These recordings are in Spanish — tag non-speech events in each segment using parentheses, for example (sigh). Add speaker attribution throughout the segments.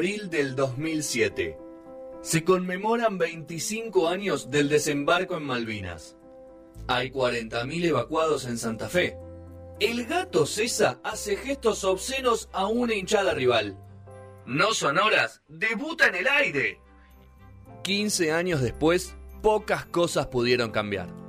Speaker 1: abril del 2007. Se conmemoran 25 años del desembarco en Malvinas. Hay 40.000 evacuados en Santa Fe. El gato César hace gestos obscenos a una hinchada rival. No sonoras, debuta en el aire. 15 años después, pocas cosas pudieron cambiar.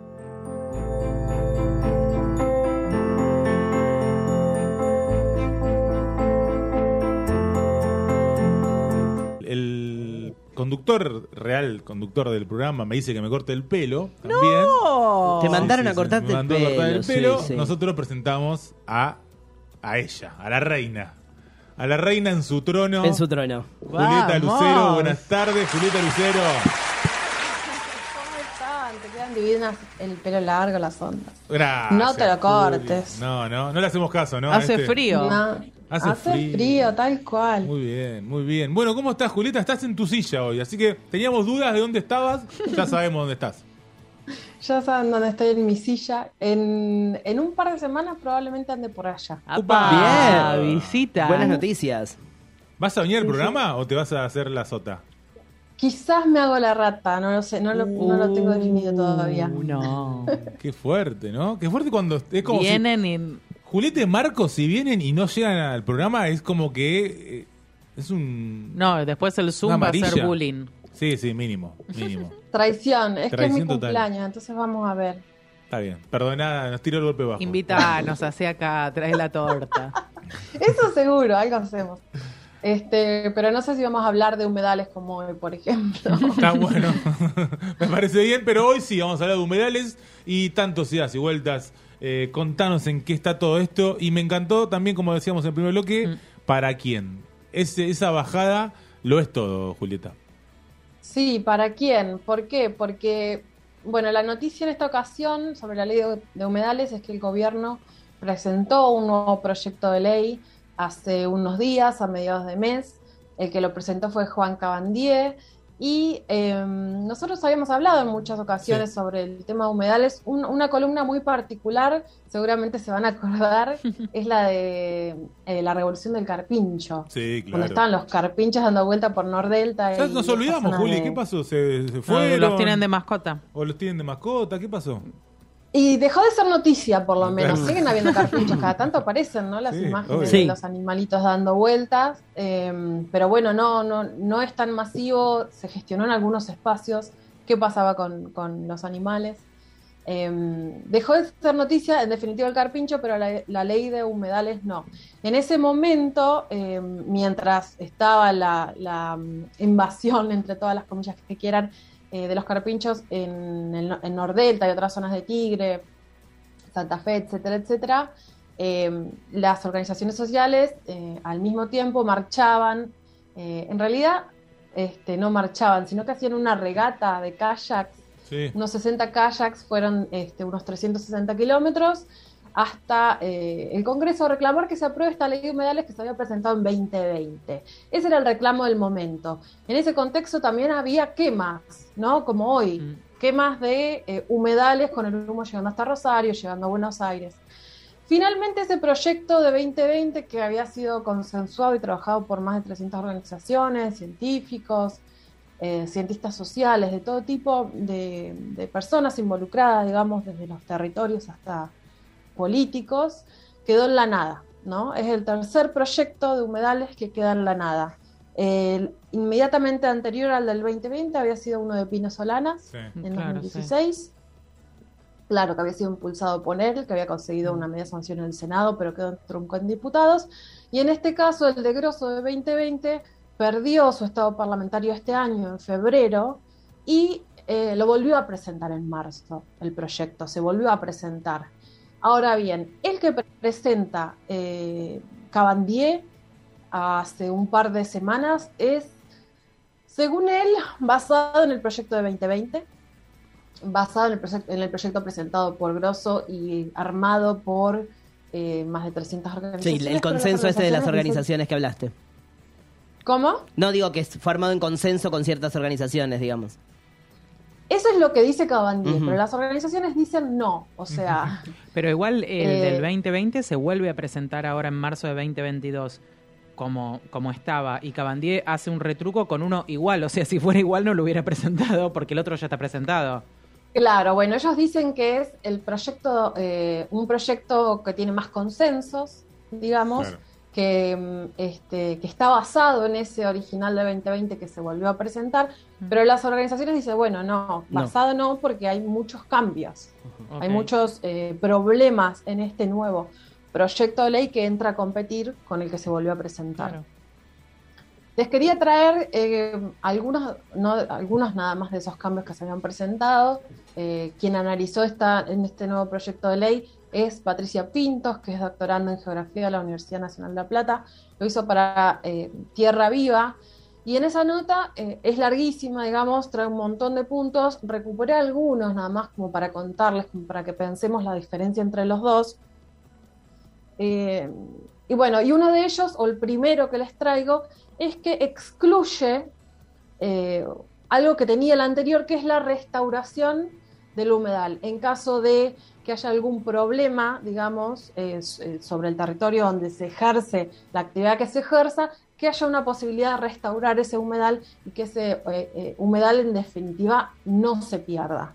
Speaker 2: El conductor real, conductor del programa, me dice que me corte el pelo. También.
Speaker 3: Te mandaron a
Speaker 2: me
Speaker 3: cortarte el
Speaker 2: mandó a cortar el
Speaker 3: pelo,
Speaker 2: pelo.
Speaker 3: sí, sí.
Speaker 2: Nosotros presentamos a, a ella, a la reina. A la reina en su trono.
Speaker 3: En su trono.
Speaker 2: Julieta
Speaker 4: Vamos.
Speaker 2: Lucero, buenas tardes, Julieta Lucero.
Speaker 5: ¿Cómo están? Te quedan divinas el pelo largo, las ondas.
Speaker 2: Gracias.
Speaker 5: No te lo
Speaker 2: Juli.
Speaker 5: cortes.
Speaker 2: No, no, no le hacemos caso, ¿no?
Speaker 4: Hace
Speaker 2: Este-
Speaker 4: frío.
Speaker 5: No,
Speaker 2: Hace
Speaker 5: Hace,
Speaker 2: frío.
Speaker 5: frío. tal cual.
Speaker 2: Muy bien, muy bien. Bueno, ¿cómo estás, Julieta? Estás en tu silla hoy, así que teníamos dudas de dónde estabas. Ya sabemos dónde estás. (laughs)
Speaker 5: Ya saben dónde estoy en mi silla. En, en un par de semanas probablemente ande por allá.
Speaker 4: ¡Apa!
Speaker 3: Bien.
Speaker 4: Visita.
Speaker 3: Buenas noticias.
Speaker 2: ¿Vas a venir al programa o te vas a hacer la sota?
Speaker 5: Quizás me hago la rata, no lo sé, no lo, no lo tengo definido todavía.
Speaker 4: Uh, no. (laughs)
Speaker 2: Qué fuerte, ¿no? Qué fuerte cuando es como si
Speaker 4: Vienen y...
Speaker 2: Julieta y Marcos si vienen y no llegan al programa es como que eh, es un
Speaker 4: No, después el Zoom va a ser
Speaker 2: amarilla.
Speaker 4: bullying.
Speaker 2: Sí, sí, mínimo, mínimo. (laughs)
Speaker 5: Traición, es que es
Speaker 2: Traición
Speaker 5: mi
Speaker 2: total.
Speaker 5: cumpleaños, entonces vamos a ver.
Speaker 2: Está bien. Perdona, nos tiró el golpe bajo.
Speaker 4: Invítanos hacia acá, trae la torta. (laughs)
Speaker 5: Eso seguro, algo hacemos. Este, pero no sé si vamos a hablar de humedales como hoy, por ejemplo. (laughs)
Speaker 2: Está bueno. Me parece bien, pero hoy sí vamos a hablar de humedales y tantos idas y vueltas. Eh, contanos en qué está todo esto. Y me encantó también, como decíamos en el primer bloque,
Speaker 4: Mm.
Speaker 2: ¿para quién? Ese, esa bajada lo es todo, Julieta.
Speaker 5: Sí, ¿para quién? ¿Por qué? Porque, bueno, la noticia en esta ocasión sobre la ley de, de humedales es que el gobierno presentó un nuevo proyecto de ley hace unos días, a mediados de mes. El que lo presentó fue Juan Cabandier. Y eh, nosotros habíamos hablado en muchas ocasiones
Speaker 2: Sí.
Speaker 5: sobre el tema de humedales. Un- una columna muy particular, seguramente se van a acordar, (laughs) es la de eh, la revolución del carpincho.
Speaker 2: Sí,
Speaker 5: Cuando estaban los carpinchos dando vuelta por Nordelta.
Speaker 2: Ya
Speaker 5: y
Speaker 2: nos olvidamos, Juli.
Speaker 5: de-
Speaker 2: ¿Qué pasó? ¿Se, se
Speaker 4: No,
Speaker 2: fueron?
Speaker 4: los tienen de mascota.
Speaker 2: ¿O los tienen de mascota? ¿Qué pasó?
Speaker 5: Y dejó de ser noticia, por lo menos. Siguen habiendo carpinchos, cada tanto (laughs) aparecen, ¿no? Las
Speaker 2: Sí,
Speaker 5: imágenes
Speaker 2: obvio.
Speaker 5: de los animalitos dando vueltas. eh, pero bueno, no, no, no es tan masivo. Se gestionó en algunos espacios qué pasaba con, con los animales. Eh, dejó de ser noticia, en definitiva, el carpincho, pero la, la ley de humedales no. En ese momento, eh, mientras estaba la, la, invasión, entre todas las comillas que quieran, eh, de los carpinchos en, el, en Nordelta y otras zonas de Tigre, Santa Fe, etcétera, etcétera, eh, las organizaciones sociales eh, al mismo tiempo marchaban, eh, en realidad este, no marchaban, sino que hacían una regata de kayaks
Speaker 2: Sí.
Speaker 5: unos 60 kayaks fueron este, unos 360 kilómetros hasta eh, el Congreso reclamar que se apruebe esta ley de humedales que se había presentado en 2020. Ese era el reclamo del momento. En ese contexto también había quemas, ¿no? Como hoy,
Speaker 4: Mm.
Speaker 5: quemas de eh, humedales con el humo llegando hasta Rosario, llegando a Buenos Aires. Finalmente ese proyecto de 2020 que había sido consensuado y trabajado por más de 300 organizaciones, científicos, eh, cientistas sociales, de todo tipo de, de personas involucradas, digamos, desde los territorios hasta políticos, quedó en la nada, ¿no? Es el tercer proyecto de humedales que queda en la nada. El inmediatamente anterior al del 2020 había sido uno de Pino Solanas
Speaker 2: Sí.
Speaker 5: en
Speaker 4: Claro,
Speaker 5: 2016. Claro, que había sido impulsado por él, que había conseguido una media sanción en el Senado, pero quedó en trunco en diputados. Y en este caso, el de Grosso de 2020 perdió su estado parlamentario este año, en febrero, y eh, lo volvió a presentar en marzo, el proyecto, se volvió a presentar. Ahora bien, el que presenta eh, Cabandier hace un par de semanas es, según él, basado en el proyecto de 2020, basado en el, proye- en el proyecto presentado por Grosso y armado por eh, más de 300
Speaker 3: Sí,
Speaker 5: organizaciones.
Speaker 3: el
Speaker 5: pero
Speaker 3: consenso este de las organizaciones que hablaste.
Speaker 5: ¿Cómo?
Speaker 3: No digo que es formado en consenso con ciertas organizaciones, digamos.
Speaker 5: Eso es lo que dice Cabandier, pero las organizaciones dicen no. O sea, (laughs)
Speaker 4: Pero igual el
Speaker 5: Eh,
Speaker 4: del 2020 se vuelve a presentar ahora en marzo de 2022. como, como estaba y Cabandier hace un retruco con uno igual. O sea, si fuera igual no lo hubiera (laughs) presentado porque el otro ya está presentado.
Speaker 5: Claro, bueno, ellos dicen que es el proyecto, eh, un proyecto que tiene más consensos, digamos,
Speaker 2: Claro.
Speaker 5: Que, mm, este, que está basado en ese original de 2020 que se volvió a presentar, pero las organizaciones dicen, bueno, no, basado no, porque hay muchos cambios, hay muchos eh, problemas en este nuevo proyecto de ley que entra a competir con el que se volvió a presentar.
Speaker 4: Claro.
Speaker 5: Les quería traer eh, algunos, no, algunos nada más de esos cambios que se habían presentado. Eh, quien analizó esta, en este nuevo proyecto de ley es Patricia Pintos, que es doctorando en Geografía de la Universidad Nacional de La Plata. Lo hizo para eh, Tierra Viva. Y en esa nota eh, es larguísima, digamos, trae un montón de puntos. Recuperé algunos nada más como para contarles, como para que pensemos la diferencia entre los dos. Eh, y bueno, y uno de ellos, o el primero que les traigo, es que excluye algo que tenía el anterior, que es la restauración del humedal. En caso de que haya algún problema, digamos, eh, sobre el territorio donde se ejerce la actividad que se ejerza, que haya una posibilidad de restaurar ese humedal y que ese eh, eh, humedal en definitiva no se pierda.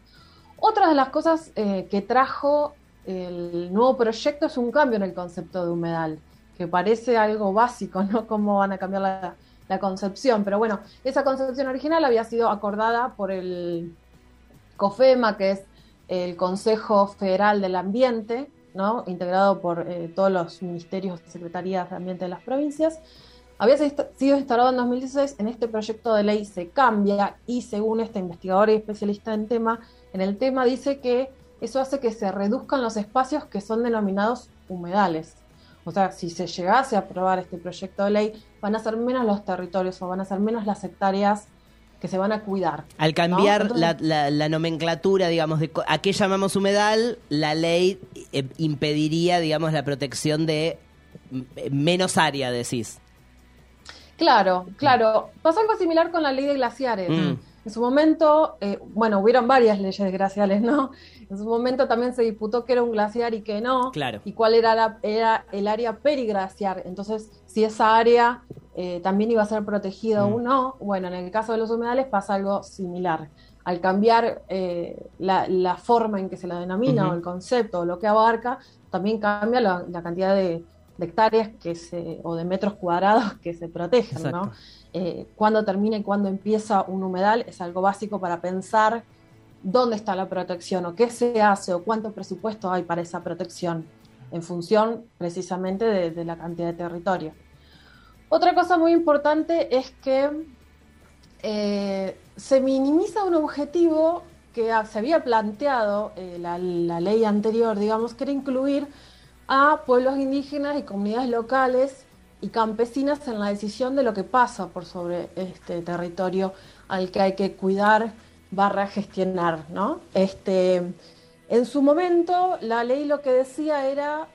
Speaker 5: Otra de las cosas que trajo el nuevo proyecto es un cambio en el concepto de humedal, que parece algo básico, ¿no? (laughs) Cómo van a cambiar la concepción. Pero bueno, esa concepción original había sido acordada por el COFEMA, que es el Consejo Federal del Ambiente, ¿no? integrado por eh, todos los ministerios y secretarías de ambiente de las provincias. Había sido instalado en 2016, en este proyecto de ley se cambia y según este investigador y especialista en tema, en el tema dice que eso hace que se reduzcan los espacios que son denominados humedales. O sea, si se llegase a aprobar este proyecto de ley, van a ser menos los territorios o van a ser menos las hectáreas que se van a cuidar.
Speaker 3: Al cambiar
Speaker 5: ¿no?
Speaker 3: la,
Speaker 5: Entonces-
Speaker 3: la- la nomenclatura, digamos, de a qué llamamos humedal, la ley eh, impediría, digamos, la protección de mm, menos área, decís.
Speaker 5: Claro, claro. Pasó algo similar con la ley de glaciares.
Speaker 3: Mm.
Speaker 5: En su momento, eh, bueno, hubieron varias leyes glaciales, ¿no? En su momento también se disputó que era un glaciar y que no.
Speaker 3: Claro.
Speaker 5: Y cuál era, la- era el área periglaciar. Entonces, si esa área eh, también iba a ser protegida
Speaker 3: Mm.
Speaker 5: o no. Bueno, en el caso de los humedales pasa algo similar. Al cambiar eh, la, la forma en que se la denomina o el concepto o lo que abarca, también cambia la, la cantidad de, de hectáreas que se, o de metros cuadrados que se protegen, ¿no? Eh, cuándo termina y cuándo empieza un humedal es algo básico para pensar dónde está la protección o qué se hace o cuánto presupuesto hay para esa protección en función precisamente de, la cantidad de territorio. Otra cosa muy importante es que eh, se minimiza un objetivo que se había planteado eh, la, la ley anterior, digamos, que era incluir a pueblos indígenas y comunidades locales y campesinas en la decisión de lo que pasa por sobre este territorio al que hay que cuidar barra gestionar, ¿no? Este, en su momento, la ley lo que decía era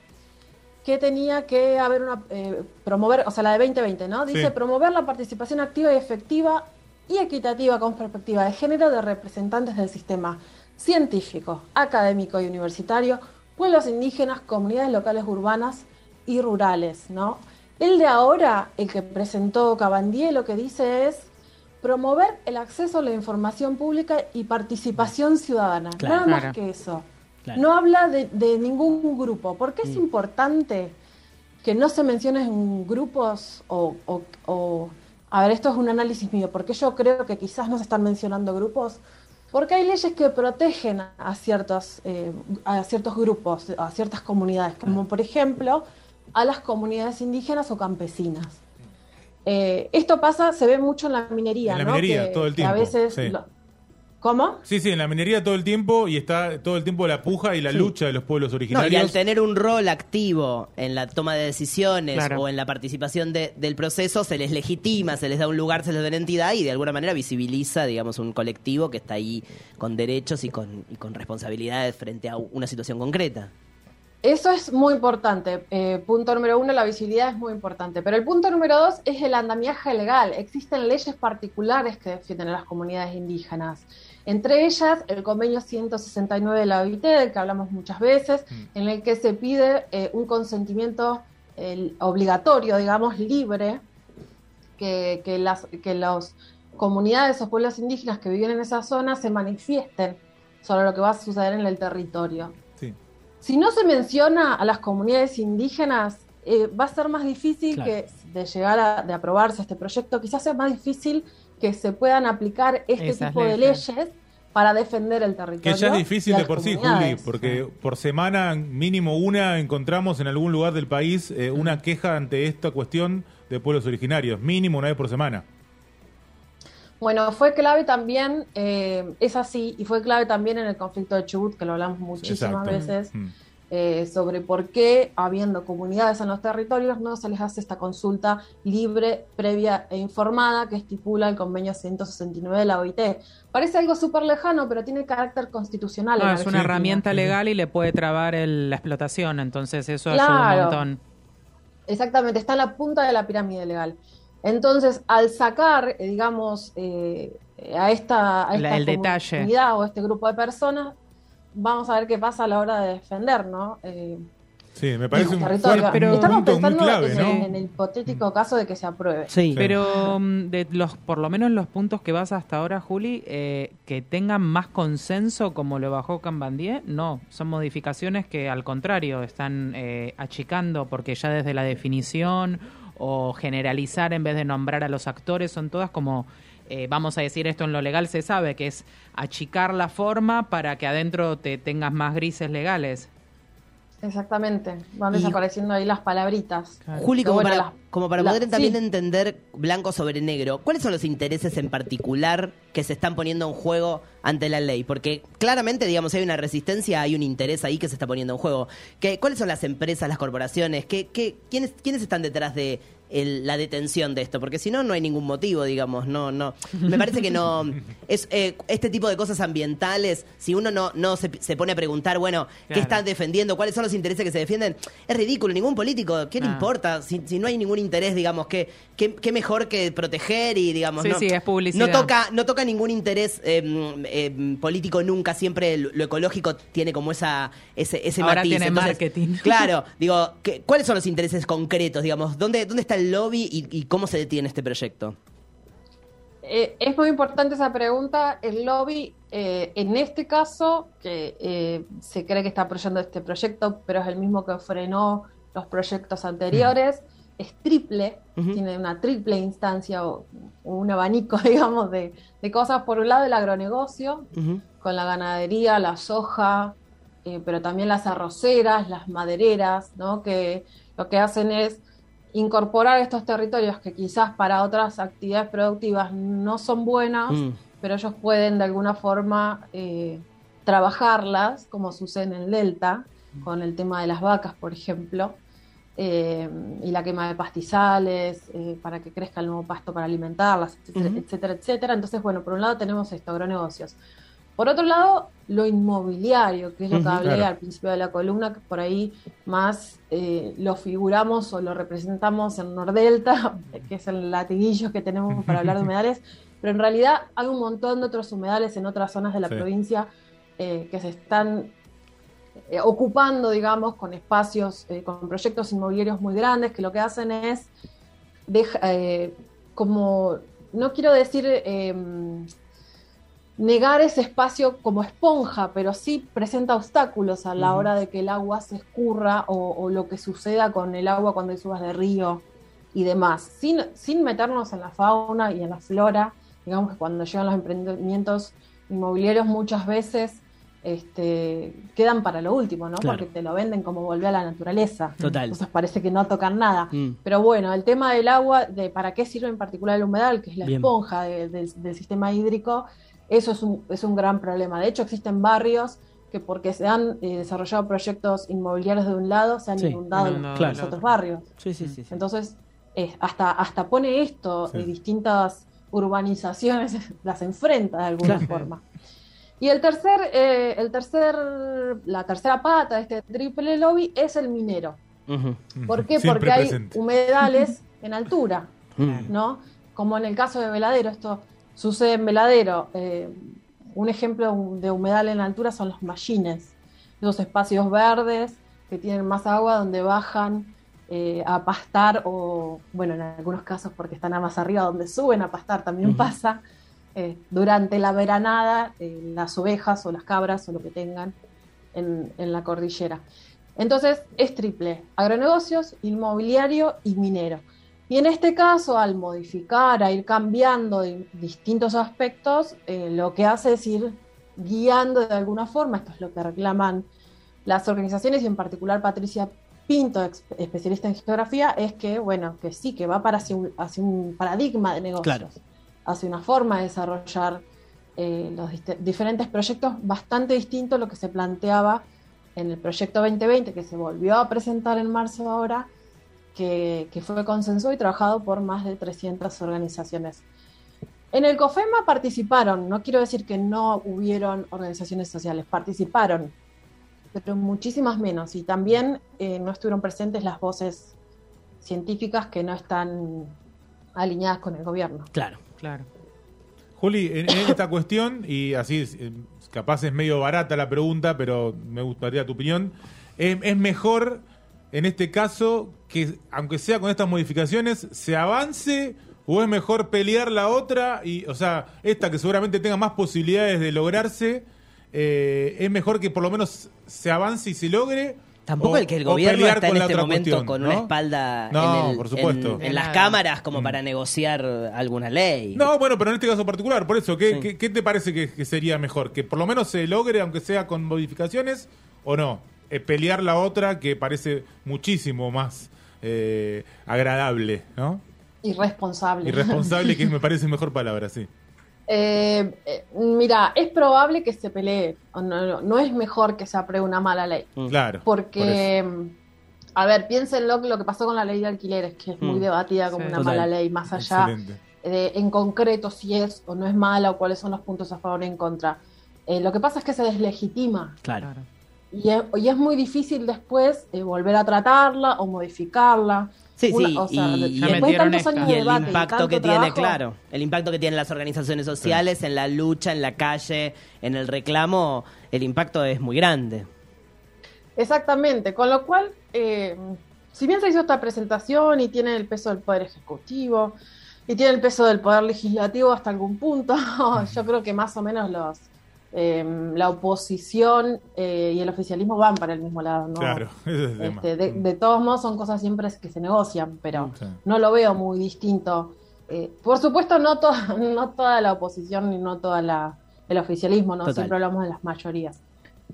Speaker 5: que tenía que haber una eh, promover, o sea, la de 2020, ¿no? Dice
Speaker 2: Sí.
Speaker 5: promover la participación activa y efectiva y equitativa con perspectiva de género de representantes del sistema científico, académico y universitario, pueblos indígenas, comunidades locales urbanas y rurales, ¿no? El de ahora, el que presentó Cabandier, lo que dice es promover el acceso a la información pública y participación ciudadana.
Speaker 3: Claro.
Speaker 5: Nada más que eso.
Speaker 3: Claro.
Speaker 5: No habla de, de ningún grupo. ¿Por qué es
Speaker 3: Mm.
Speaker 5: importante que no se mencionen grupos o, o- o- A ver, esto es un análisis mío, porque yo creo que quizás no se están mencionando grupos, porque hay leyes que protegen a ciertos, eh, a ciertos grupos, a ciertas comunidades, como por ejemplo a las comunidades indígenas o campesinas. Eh, esto pasa, se ve mucho en la minería,
Speaker 2: En la
Speaker 5: ¿no?
Speaker 2: minería,
Speaker 5: Que-
Speaker 2: todo el
Speaker 5: que a
Speaker 2: tiempo,
Speaker 5: veces
Speaker 2: sí.
Speaker 5: lo- ¿Cómo?
Speaker 2: Sí, sí, en la minería todo el tiempo y está todo el tiempo la puja y la
Speaker 3: Sí.
Speaker 2: lucha de los pueblos
Speaker 3: No,
Speaker 2: originarios.
Speaker 3: y al tener un rol activo en la toma de decisiones
Speaker 4: Claro.
Speaker 3: o en la participación de- del proceso, se les legitima, se les da un lugar, se les da una entidad y de alguna manera visibiliza, digamos, un colectivo que está ahí con derechos y con, y con responsabilidades frente a una situación concreta.
Speaker 5: Eso es muy importante. Eh, punto número uno, la visibilidad es muy importante. Pero el punto número dos es el andamiaje legal. Existen leyes particulares que defienden a las comunidades indígenas. Entre ellas, el convenio 169 de la OIT, del que hablamos muchas veces, en el que se pide eh, un consentimiento obligatorio, digamos, libre, que, que las que los comunidades o pueblos indígenas que viven en esa zona se manifiesten sobre lo que va a suceder en el territorio. Si no se menciona a las comunidades indígenas, eh, va a ser más difícil
Speaker 3: Claro.
Speaker 5: que de llegar a de aprobarse este proyecto, quizás sea más difícil que se puedan aplicar este
Speaker 4: Esas
Speaker 5: tipo de
Speaker 4: leyes.
Speaker 5: para defender el territorio.
Speaker 2: Que ya es difícil de por sí, Juli, porque por semana mínimo una encontramos en algún lugar del país eh, una queja ante esta cuestión de pueblos originarios, mínimo una vez por semana.
Speaker 5: Bueno, fue clave también, eh, es así, y fue clave también en el conflicto de Chubut, que lo hablamos muchísimas
Speaker 2: Exacto.
Speaker 5: veces,
Speaker 2: Mm.
Speaker 5: eh, sobre por qué, habiendo comunidades en los territorios, no se les hace esta consulta libre, previa e informada que estipula el convenio 169 de la OIT. Parece algo súper lejano, pero tiene carácter constitucional.
Speaker 4: No,
Speaker 5: en
Speaker 4: Ah, es una herramienta legal y le puede trabar el- la explotación, entonces eso ayuda
Speaker 5: Claro.
Speaker 4: un montón.
Speaker 5: Exactamente, está en la punta de la pirámide legal. Entonces, al sacar, eh, digamos, eh, a esta, a
Speaker 4: La-
Speaker 5: esta
Speaker 4: el detalle.
Speaker 5: comunidad o este grupo de personas, vamos a ver qué pasa a la hora de defender, ¿no? Eh,
Speaker 2: Sí, me parece un fuerte-
Speaker 4: Pero-
Speaker 5: Estamos
Speaker 2: punto muy
Speaker 5: pensando
Speaker 2: clave,
Speaker 5: en,
Speaker 2: ¿no?
Speaker 5: en el hipotético caso de que se apruebe.
Speaker 3: Sí.
Speaker 4: Pero mm, de los, por lo menos los puntos que vas hasta ahora, Juli, eh, que tengan más consenso como lo bajó Cambandier, no, son modificaciones que al contrario están eh, achicando porque ya desde la definición o generalizar en vez de nombrar a los actores son todas como, eh, vamos a decir esto en lo legal se sabe, que es achicar la forma para que adentro te tengas más grises legales.
Speaker 5: Exactamente, van
Speaker 3: Y-
Speaker 5: desapareciendo ahí las palabritas.
Speaker 3: Juli, como
Speaker 5: bueno,
Speaker 3: para,
Speaker 5: las-
Speaker 3: como para poder también
Speaker 5: sí.
Speaker 3: entender blanco sobre negro, ¿cuáles son los intereses en particular que se están poniendo en juego ante la ley? Porque claramente, digamos, hay una resistencia, hay un interés ahí que se está poniendo en juego. ¿Qué, ¿Cuáles son las empresas, las corporaciones? ¿Qué, qué, quiénes, ¿Quiénes están detrás de el- la detención de esto? Porque si no, no hay ningún motivo, digamos. no no Me parece que no... es eh, Este tipo de cosas ambientales, si uno no, no se, se pone a preguntar, bueno, ¿qué
Speaker 4: Claro.
Speaker 3: están defendiendo? ¿Cuáles son los intereses que se defienden? Es ridículo, ningún político, ¿qué le
Speaker 4: Ah.
Speaker 3: importa? Si, si no hay ningún interés, digamos, ¿qué, qué, qué mejor que proteger y, digamos,
Speaker 4: Sí,
Speaker 3: no,
Speaker 4: sí, es publicidad.
Speaker 3: no toca no toca ningún interés eh, eh, político nunca, siempre lo, lo ecológico tiene como esa ese, ese
Speaker 4: Ahora
Speaker 3: matiz.
Speaker 4: tiene marketing.
Speaker 3: Claro, digo, ¿qué- ¿cuáles son los intereses concretos, digamos? ¿Dónde, dónde está el lobby y, y cómo se detiene este proyecto?
Speaker 5: Eh, es muy importante esa pregunta. El lobby, eh, en este caso, que eh, se cree que está apoyando este proyecto, pero es el mismo que frenó los proyectos anteriores, es triple, tiene una triple instancia o, o un abanico, (laughs) digamos, de, de cosas. Por un lado, el agronegocio, con la ganadería, la soja, pero también las arroceras, las madereras, ¿no? que lo que hacen es incorporar estos territorios que quizás para otras actividades productivas no son buenas,
Speaker 3: Mm.
Speaker 5: pero ellos pueden de alguna forma eh, trabajarlas, como sucede en el Delta, con el tema de las vacas, por ejemplo, eh, y la quema de pastizales eh, para que crezca el nuevo pasto para alimentarlas, etcétera, etcétera, etcétera. Entonces, bueno, por un lado tenemos esto, agronegocios. Por otro lado, lo inmobiliario, que es lo que hablé
Speaker 2: claro.
Speaker 5: al principio de la columna, que por ahí más eh, lo figuramos o lo representamos en Nordelta, (laughs) que es el latiguillo que tenemos para hablar de (laughs) humedales, pero en realidad hay un montón de otros humedales en otras zonas de la
Speaker 2: Sí.
Speaker 5: provincia eh, que se están eh, ocupando, digamos, con espacios, con proyectos inmobiliarios muy grandes, que lo que hacen es, deja- como, no quiero decir eh, negar ese espacio como esponja, pero sí presenta obstáculos a la hora de que el agua se escurra o, o lo que suceda con el agua cuando hay subas de río y demás, sin, sin meternos en la fauna y en la flora, digamos que cuando llegan los emprendimientos inmobiliarios muchas veces este, quedan para lo último, ¿no?
Speaker 3: Claro.
Speaker 5: Porque te lo venden como volver a la naturaleza.
Speaker 3: Total.
Speaker 5: Entonces parece que no tocan nada.
Speaker 3: Mm.
Speaker 5: Pero bueno, el tema del agua, de para qué sirve en particular el humedal, que es la
Speaker 3: Bien.
Speaker 5: esponja de- del- del sistema hídrico, eso es un, es un gran problema. De hecho, existen barrios que porque se han eh, desarrollado proyectos inmobiliarios de un lado, se han
Speaker 3: Sí,
Speaker 5: inundado en los
Speaker 4: otro.
Speaker 5: otros barrios.
Speaker 3: Sí, sí, sí. sí.
Speaker 5: Entonces, eh, hasta, hasta pone esto,
Speaker 2: Sí.
Speaker 5: eh, distintas urbanizaciones (laughs) las enfrenta de alguna
Speaker 3: Claro.
Speaker 5: forma. Y el tercer, eh, el tercer, la tercera pata de este triple lobby es el minero. ¿Por qué?
Speaker 2: Siempre
Speaker 5: Porque hay humedales en altura. ¿no? Como en el caso de Veladero, esto sucede en Veladero. eh, un ejemplo de humedal en altura son los mallines, esos espacios verdes que tienen más agua donde bajan eh, a pastar o, bueno, en algunos casos porque están más arriba donde suben a pastar también pasa, eh, durante la veranada eh, las ovejas o las cabras o lo que tengan en, en la cordillera. Entonces es triple, agronegocios, inmobiliario y minero. Y en este caso, al modificar, a ir cambiando de distintos aspectos, eh, lo que hace es ir guiando de alguna forma, esto es lo que reclaman las organizaciones y en particular Patricia Pinto, especialista en geografía, es que, bueno, que sí, que va para hacia un, hacia un paradigma de negocios,
Speaker 3: Claro.
Speaker 5: hacia una forma de desarrollar eh, los diferentes proyectos bastante distinto a lo que se planteaba en el proyecto 2020, que se volvió a presentar en marzo ahora, que, que fue consensuado y trabajado por más de 300 organizaciones. En el COFEMA participaron, no quiero decir que no hubieron organizaciones sociales, participaron, pero muchísimas menos. Y también eh, no estuvieron presentes las voces científicas que no están alineadas con el gobierno.
Speaker 3: Claro.
Speaker 4: Claro.
Speaker 2: Juli, en, en esta cuestión, y así eh, capaz es medio barata la pregunta, pero me gustaría tu opinión, ¿es, es mejor en este caso que, aunque sea con estas modificaciones, se avance o es mejor pelear la otra y, o sea, esta que seguramente tenga más posibilidades de lograrse, eh, es mejor que por lo menos se avance y se logre?
Speaker 3: Tampoco
Speaker 2: o-
Speaker 3: el que el gobierno está en este momento
Speaker 2: cuestión,
Speaker 3: con
Speaker 2: ¿no?
Speaker 3: una espalda
Speaker 2: No,
Speaker 3: en, el-
Speaker 2: por supuesto.
Speaker 3: en- en las
Speaker 4: Nada.
Speaker 3: cámaras como
Speaker 2: Mm.
Speaker 3: para negociar alguna ley.
Speaker 2: No, bueno, pero en este caso particular, por eso, ¿qué,
Speaker 3: Sí.
Speaker 2: qué- qué te parece que, que sería mejor? ¿Que por lo menos se logre, aunque sea con modificaciones, o no? Eh, pelear la otra que parece muchísimo más eh, agradable, ¿no?
Speaker 5: Irresponsable.
Speaker 2: Irresponsable, que (laughs) me parece mejor palabra, sí.
Speaker 5: Eh, eh, mira, es probable que se pelee. No, no, no es mejor que se apruebe una mala ley.
Speaker 3: Mm.
Speaker 2: Claro. por
Speaker 5: Porque, a ver, piénsenlo lo que pasó con la ley de alquileres, que es muy
Speaker 3: Mm.
Speaker 5: debatida como
Speaker 4: Sí.
Speaker 5: una
Speaker 3: Total.
Speaker 5: mala ley, más allá
Speaker 2: Excelente.
Speaker 5: de en concreto si es o no es mala o cuáles son los puntos a favor y en contra. Eh, lo que pasa es que se deslegitima
Speaker 3: Claro.
Speaker 5: Y es, y es muy difícil después eh, volver a tratarla o modificarla.
Speaker 3: Sí,
Speaker 5: Una-
Speaker 3: sí,
Speaker 5: o sea,
Speaker 3: y- el
Speaker 5: debate
Speaker 3: impacto que tiene,
Speaker 5: trabajo,
Speaker 3: claro, el impacto que tienen las organizaciones sociales en la lucha, en la calle, en el reclamo, el impacto es muy grande.
Speaker 5: Exactamente, con lo cual, eh, si bien se hizo esta presentación y tiene el peso del Poder Ejecutivo y tiene el peso del Poder Legislativo hasta algún punto, (laughs) yo creo que más o menos los eh, la oposición eh, y el oficialismo van para el mismo lado. ¿no?
Speaker 2: Claro, (laughs) ese es el tema.
Speaker 5: Este, de, de todos modos son cosas siempre que se negocian, pero
Speaker 2: Sí.
Speaker 5: no lo veo muy distinto. Eh, por supuesto, no, to- (laughs) no toda la oposición ni no toda la, el oficialismo, no
Speaker 3: Total.
Speaker 5: siempre hablamos de las mayorías.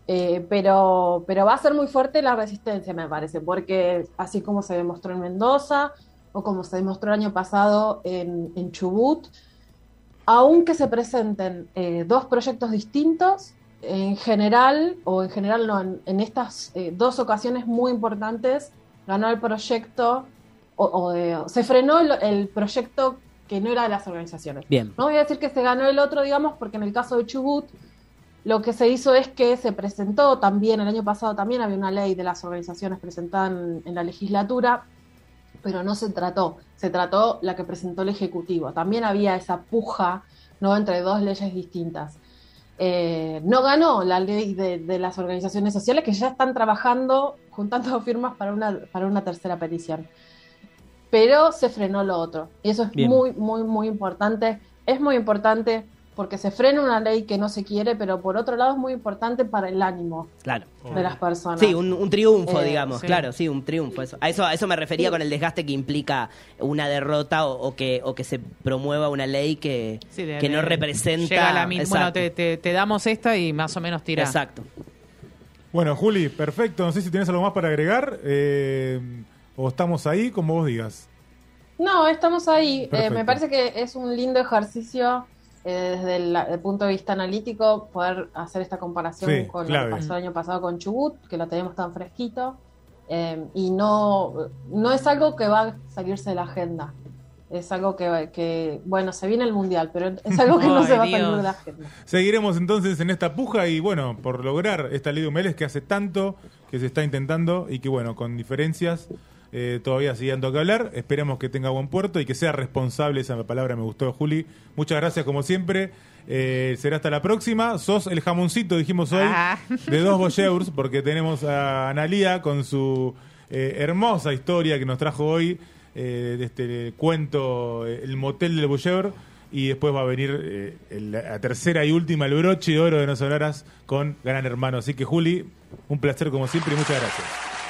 Speaker 5: Eh, pero, pero va a ser muy fuerte la resistencia, me parece, porque así como se demostró en Mendoza o como se demostró el año pasado en, en Chubut, aunque se presenten eh, dos proyectos distintos, en general, o en general no, en, en estas eh, dos ocasiones muy importantes, ganó el proyecto, o, o, eh, se frenó el, el proyecto que no era de las organizaciones.
Speaker 3: Bien.
Speaker 5: No voy a decir que se ganó el otro, digamos, porque en el caso de Chubut, lo que se hizo es que se presentó también, el año pasado también había una ley de las organizaciones presentada en, en la legislatura, pero no se trató, se trató la que presentó el Ejecutivo. También había esa puja ¿no? entre dos leyes distintas. Eh, no ganó la ley de, de las organizaciones sociales que ya están trabajando, juntando (laughs) firmas para una, para una tercera petición. Pero se frenó lo otro. Y eso es
Speaker 3: Bien.
Speaker 5: muy, muy, muy importante. Es muy importante porque se frena una ley que no se quiere, pero por otro lado es muy importante para el ánimo
Speaker 3: Claro.
Speaker 5: de las personas.
Speaker 3: Sí, un, un triunfo,
Speaker 5: Eh,
Speaker 3: digamos,
Speaker 4: sí.
Speaker 3: claro, sí, un triunfo. Eso. A, eso, a eso me refería
Speaker 5: Sí.
Speaker 3: con el desgaste que implica una derrota o, o que, o que se promueva una ley que,
Speaker 4: Sí, de-
Speaker 3: que no representa.
Speaker 4: Llega la misma, bueno, te, te- te damos esta y más o menos tira.
Speaker 3: Exacto.
Speaker 2: Bueno, Juli, perfecto. No sé si tienes algo más para agregar eh, o estamos ahí, como vos digas.
Speaker 5: No, estamos ahí. Eh, me parece que es un lindo ejercicio desde el, el punto de vista analítico poder hacer esta comparación
Speaker 2: Sí,
Speaker 5: con
Speaker 2: clave.
Speaker 5: lo que pasó el año pasado con Chubut, que lo tenemos tan fresquito. Eh, y no, no es algo que va a salirse de la agenda. Es algo que, que, bueno, se viene el mundial, pero es algo que no se va a salir de la agenda.
Speaker 2: Seguiremos entonces en esta puja y bueno, por lograr esta ley de humedales que hace tanto que se está intentando y que bueno, con diferencias eh, todavía sigue dando que hablar. Esperemos que tenga buen puerto y que sea responsable, esa palabra me gustó, Juli. Muchas gracias como siempre. Eh, será hasta la próxima. Sos el jamoncito, dijimos hoy,
Speaker 4: Ah.
Speaker 2: de dos boyeurs, porque tenemos a Analía con su eh, hermosa historia que nos trajo hoy de este cuento El Motel del Bulleur. Y después va a venir la tercera y última, el broche de oro de No Sonoras con Gran Hermano. Así que, Juli, un placer como siempre y muchas gracias.